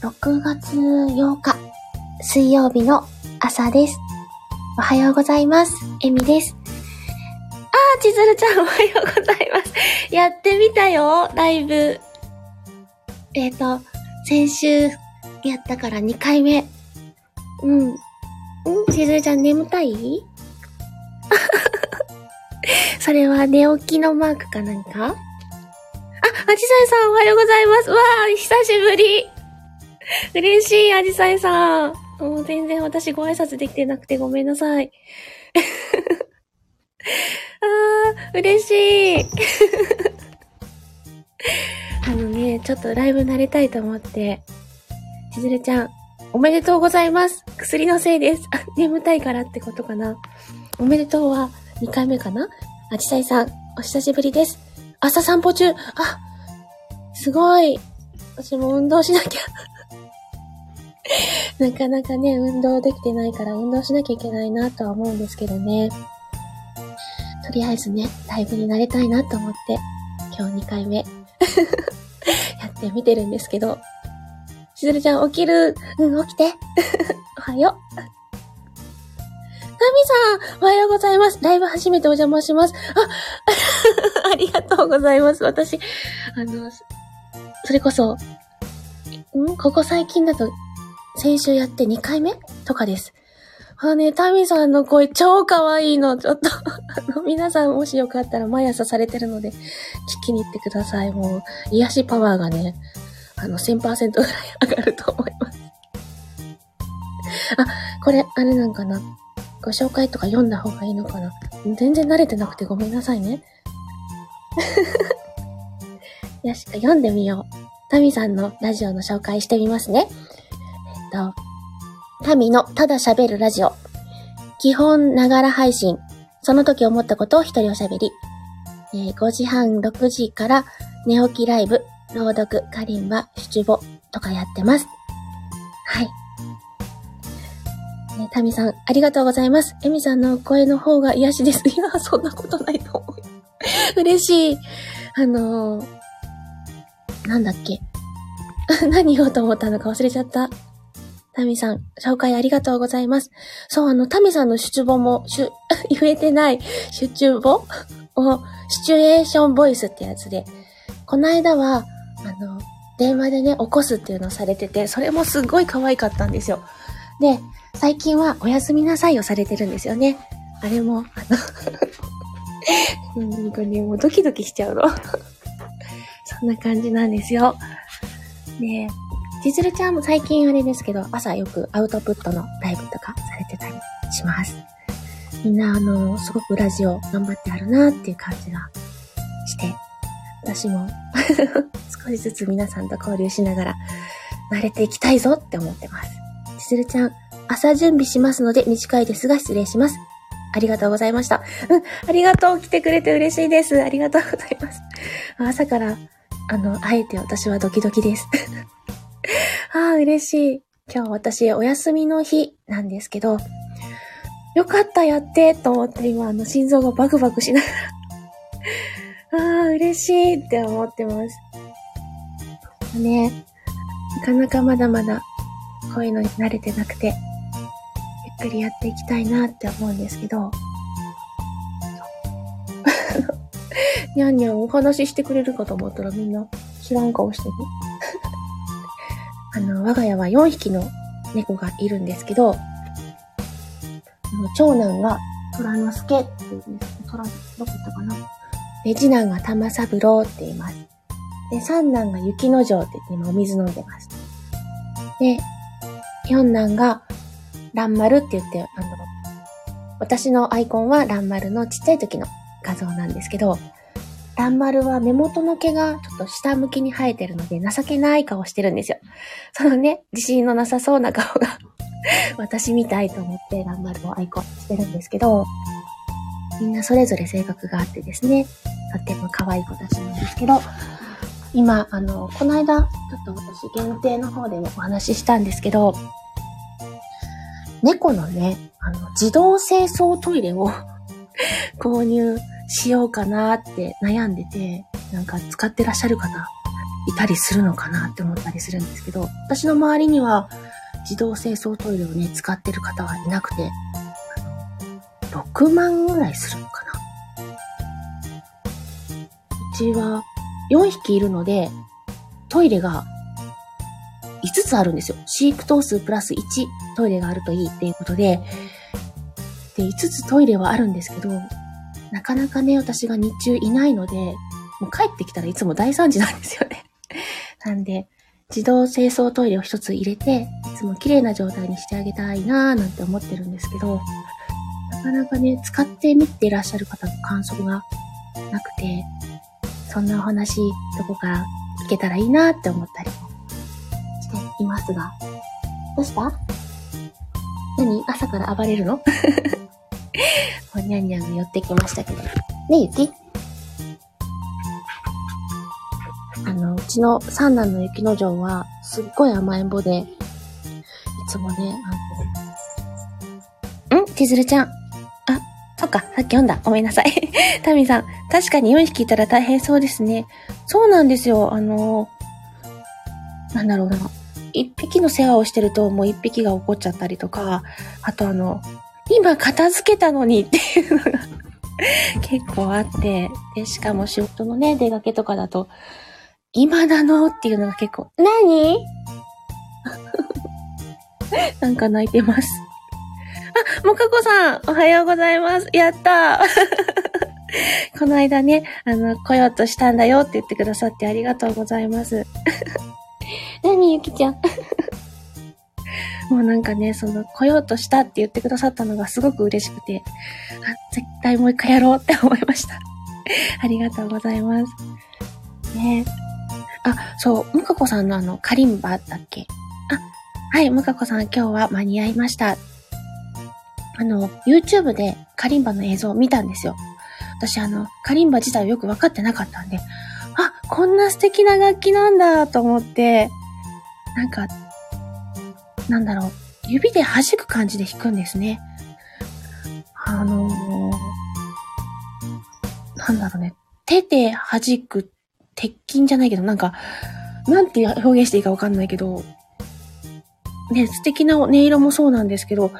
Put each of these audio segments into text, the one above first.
6月8日、水曜日の朝です。おはようございます。えみです。あー、ちずるちゃんおはようございます。やってみたよ、ライブ。えっ、と、先週やったから2回目。うん。ん？ちずるちゃん眠たい？それは寝起きのマークか何か？あ、あじさいさんおはようございます。わー、久しぶり。嬉しい、あじさいさん。もう全然私ご挨拶できてなくてごめんなさい。あー、嬉しい。あのね、ちょっとライブ慣れたいと思って、ちずるちゃん、おめでとうございます。薬のせいです。あ、眠たいからってことかな。おめでとうは2回目かなあちさいさん、お久しぶりです。朝散歩中。あ、すごい。私も運動しなきゃ。なかなかね、運動できてないから運動しなきゃいけないなとは思うんですけどね。とりあえずね、ライブになれたいなと思って、今日2回目 やってみてるんですけど。しずるちゃん起きる？うん、起きて。おはよう。タミさん、おはようございます。ライブ初めてお邪魔します。あ、ありがとうございます。私、あの、それこそ、ん？ここ最近だと、先週やって2回目とかです。あね、タミさんの声超可愛いの。ちょっと、あの、皆さんもしよかったら毎朝されてるので、聞きに行ってください。もう、癒しパワーがね、あの、1000%ぐらい上がると思います。あ、これ、あれなんかな。ご紹介とか読んだ方がいいのかな全然慣れてなくてごめんなさいね。よし、読んでみよう。タミさんのラジオの紹介してみますね。と、タミのただ喋るラジオ。基本ながら配信。その時思ったことを一人おしゃべり。えー5時半、6時から寝起きライブ、朗読、カリンバ、シチュボとかやってます。はい。ね、タミさん、ありがとうございます。エミさんの声の方が癒しです。いや、そんなことないと思う。嬉しい。あのー、なんだっけ。何言おうと思ったのか忘れちゃった。タミさん、紹介ありがとうございます。そう、あの、タミさんの出母も、しゅ、言えてない、出中母を、シチュエーションボイスってやつで、この間は、あの、電話でね、起こすっていうのをされてて、それもすっごい可愛かったんですよ。で、最近はおやすみなさいをされてるんですよね。あれも、あの、なんかね、もうドキドキしちゃうの。そんな感じなんですよ。で、ちずるちゃんも最近あれですけど、朝よくアウトプットのライブとかされてたりします。みんな、あの、すごくラジオ頑張ってあるなっていう感じがして、私も 少しずつ皆さんと交流しながら慣れていきたいぞって思ってます。ちずるちゃん、朝準備しますので短いですが失礼します。ありがとうございました。うん、ありがとう。来てくれて嬉しいです。ありがとうございます。朝から、あの、あえて私はドキドキです。ああ、嬉しい。今日私お休みの日なんですけど、よかった、やって、と思って今、あの、心臓がバクバクしながら、ああ、嬉しいって思ってます。ね、なかなかまだまだ、こういうのに慣れてなくて、ゆっくりやっていきたいなって思うんですけど、にゃんにゃんお話ししてくれるかと思ったらみんな知らん顔してる。あの、我が家は4匹の猫がいるんですけど、長男が虎之助って言うんです。虎、どこ行ったかな？で、次男が玉三郎って言います。で、三男が雪之丞って言って今お水飲んでます。で、四男が蘭丸って言って、あの、私のアイコンは蘭丸のちっちゃい時の画像なんですけど、蘭丸は目元の毛がちょっと下向きに生えてるので情けない顔してるんですよ。そのね、自信のなさそうな顔が 私みたいと思って蘭丸をアイコンしてるんですけど、みんなそれぞれ性格があってですね、とっても可愛い子たちなんですけど、今、あの、この間、ちょっと私限定の方でもお話ししたんですけど、猫のね、あの、自動清掃トイレを 購入しようかなって悩んでて、なんか使ってらっしゃる方いたりするのかなって思ったりするんですけど、私の周りには自動清掃トイレをね、使ってる方はいなくて、6万ぐらいするのかな。うちは4匹いるので、トイレが5つあるんですよ。飼育頭数プラス1トイレがあるといいっていうことで、で、5つトイレはあるんですけど、なかなかね、私が日中いないので、もう帰ってきたらいつも大惨事なんですよね。なんで、自動清掃トイレを一つ入れて、いつも綺麗な状態にしてあげたいなーなんて思ってるんですけど、なかなかね、使ってみていらっしゃる方の感想がなくて、そんなお話、どこか聞けたらいいなって思ったりしていますが。どうした？何？朝から暴れるの？にゃんにゃんが寄ってきましたけど。ねえ、ゆきあの、うちの三男の雪の城は、すっごい甘えん坊で、いつもね、あの、ん？千鶴ちゃん。あ、そっか、さっき読んだ。ごめんなさい。タミさん、確かに4匹いたら大変そうですね。そうなんですよ。あの、なんだろうな。一匹の世話をしてるともう一匹が怒っちゃったりとか、あとあの、今片付けたのにっていうのが 結構あって、で、しかも仕事のね、出かけとかだと、今なのっていうのが結構、何？なんか泣いてます。あ、もかこさん、おはようございます。やったー この間ね、あの、来ようとしたんだよって言ってくださってありがとうございます。何ゆきちゃん？もうなんかね、その、来ようとしたって言ってくださったのがすごく嬉しくて、あ、絶対もう一回やろうって思いました。ありがとうございます。ねあ、そう、むかこさんのあの、カリンバだっけ？あ、はい、むかこさん今日は間に合いました。あの、YouTube でカリンバの映像を見たんですよ。私あの、カリンバ自体をよくわかってなかったんで、あ、こんな素敵な楽器なんだと思って、なんか、なんだろう、指で弾く感じで弾くんですね。あのー、なんだろうね、手で弾く鉄筋じゃないけど、なんか、なんて表現していいかわかんないけど、ね、素敵な音色もそうなんですけど、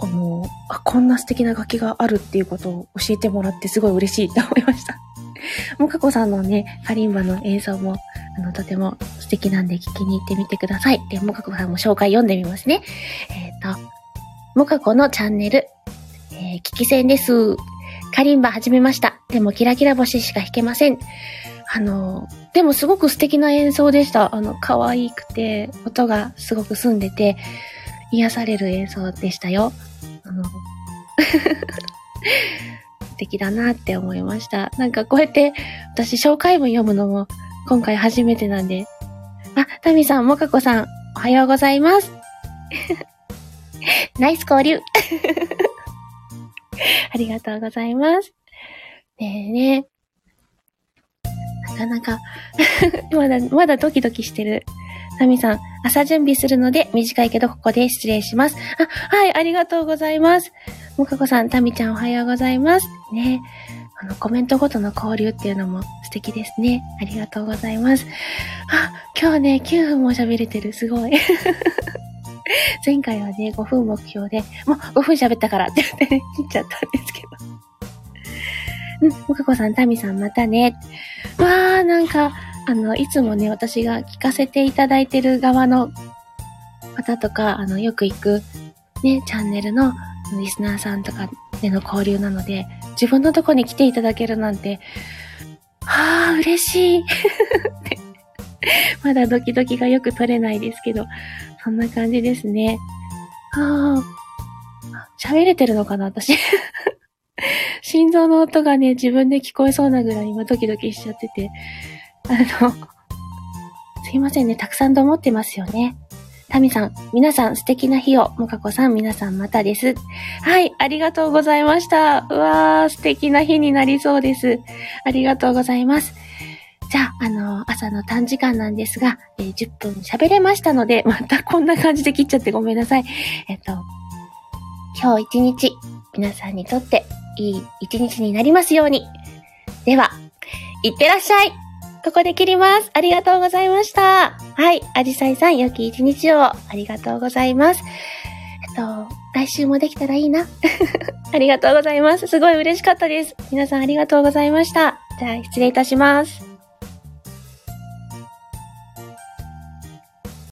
あの、あ、こんな素敵な楽器があるっていうことを教えてもらってすごい嬉しいと思いました。もかこさんのね、カリンバの映像も、あの、とても素敵なんで聞きに行ってみてください。で、もかこさんも紹介読んでみますね。えっ、ー、と、もかこのチャンネル、えー、聞き戦です。カリンバ始めました。でもキラキラ星しか弾けません。あの、でもすごく素敵な演奏でした。あの、可愛くて、音がすごく澄んでて、癒される演奏でしたよ。あの、素 敵だなって思いました。なんかこうやって私紹介文読むのも今回初めてなんで。あ、タミさん、モカコさん、おはようございます。ナイス交流ありがとうございます。ねえねえなかなか まだ、まだドキドキしてる。タミさん、朝準備するので短いけどここで失礼します。あ、はい、ありがとうございます。もかこさん、タミちゃんおはようございます。ね。あの、コメントごとの交流っていうのも素敵ですね。ありがとうございます。あ、今日ね、9分も喋れてる。すごい。前回はね、5分目標で、もう5分喋ったからって言ってね、切っちゃったんですけど。うん、もかこさん、タミさんまたね。わー、なんか、あの、いつもね、私が聞かせていただいてる側の方とか、あの、よく行く、ね、チャンネルのリスナーさんとかでの交流なので、自分のとこに来ていただけるなんて、はあ、嬉しい。まだドキドキがよく取れないですけど、そんな感じですね。はあ、喋れてるのかな、私。心臓の音がね、自分で聞こえそうなぐらい今ドキドキしちゃってて、あの、すいませんね、たくさんと思ってますよね。タミさん、皆さん素敵な日を。もかこさん、皆さんまたです。はい、ありがとうございました。うわー、素敵な日になりそうです。ありがとうございます。じゃあ、あの朝の短時間なんですが、えー、10分喋れましたので、またこんな感じで切っちゃってごめんなさい。えっと、今日一日、皆さんにとっていい一日になりますように。では、いってらっしゃいここで切ります。ありがとうございました。はい。アジサイさん、良き一日をありがとうございます。えっと、来週もできたらいいな。ありがとうございます。すごい嬉しかったです。皆さんありがとうございました。じゃあ、失礼いたします。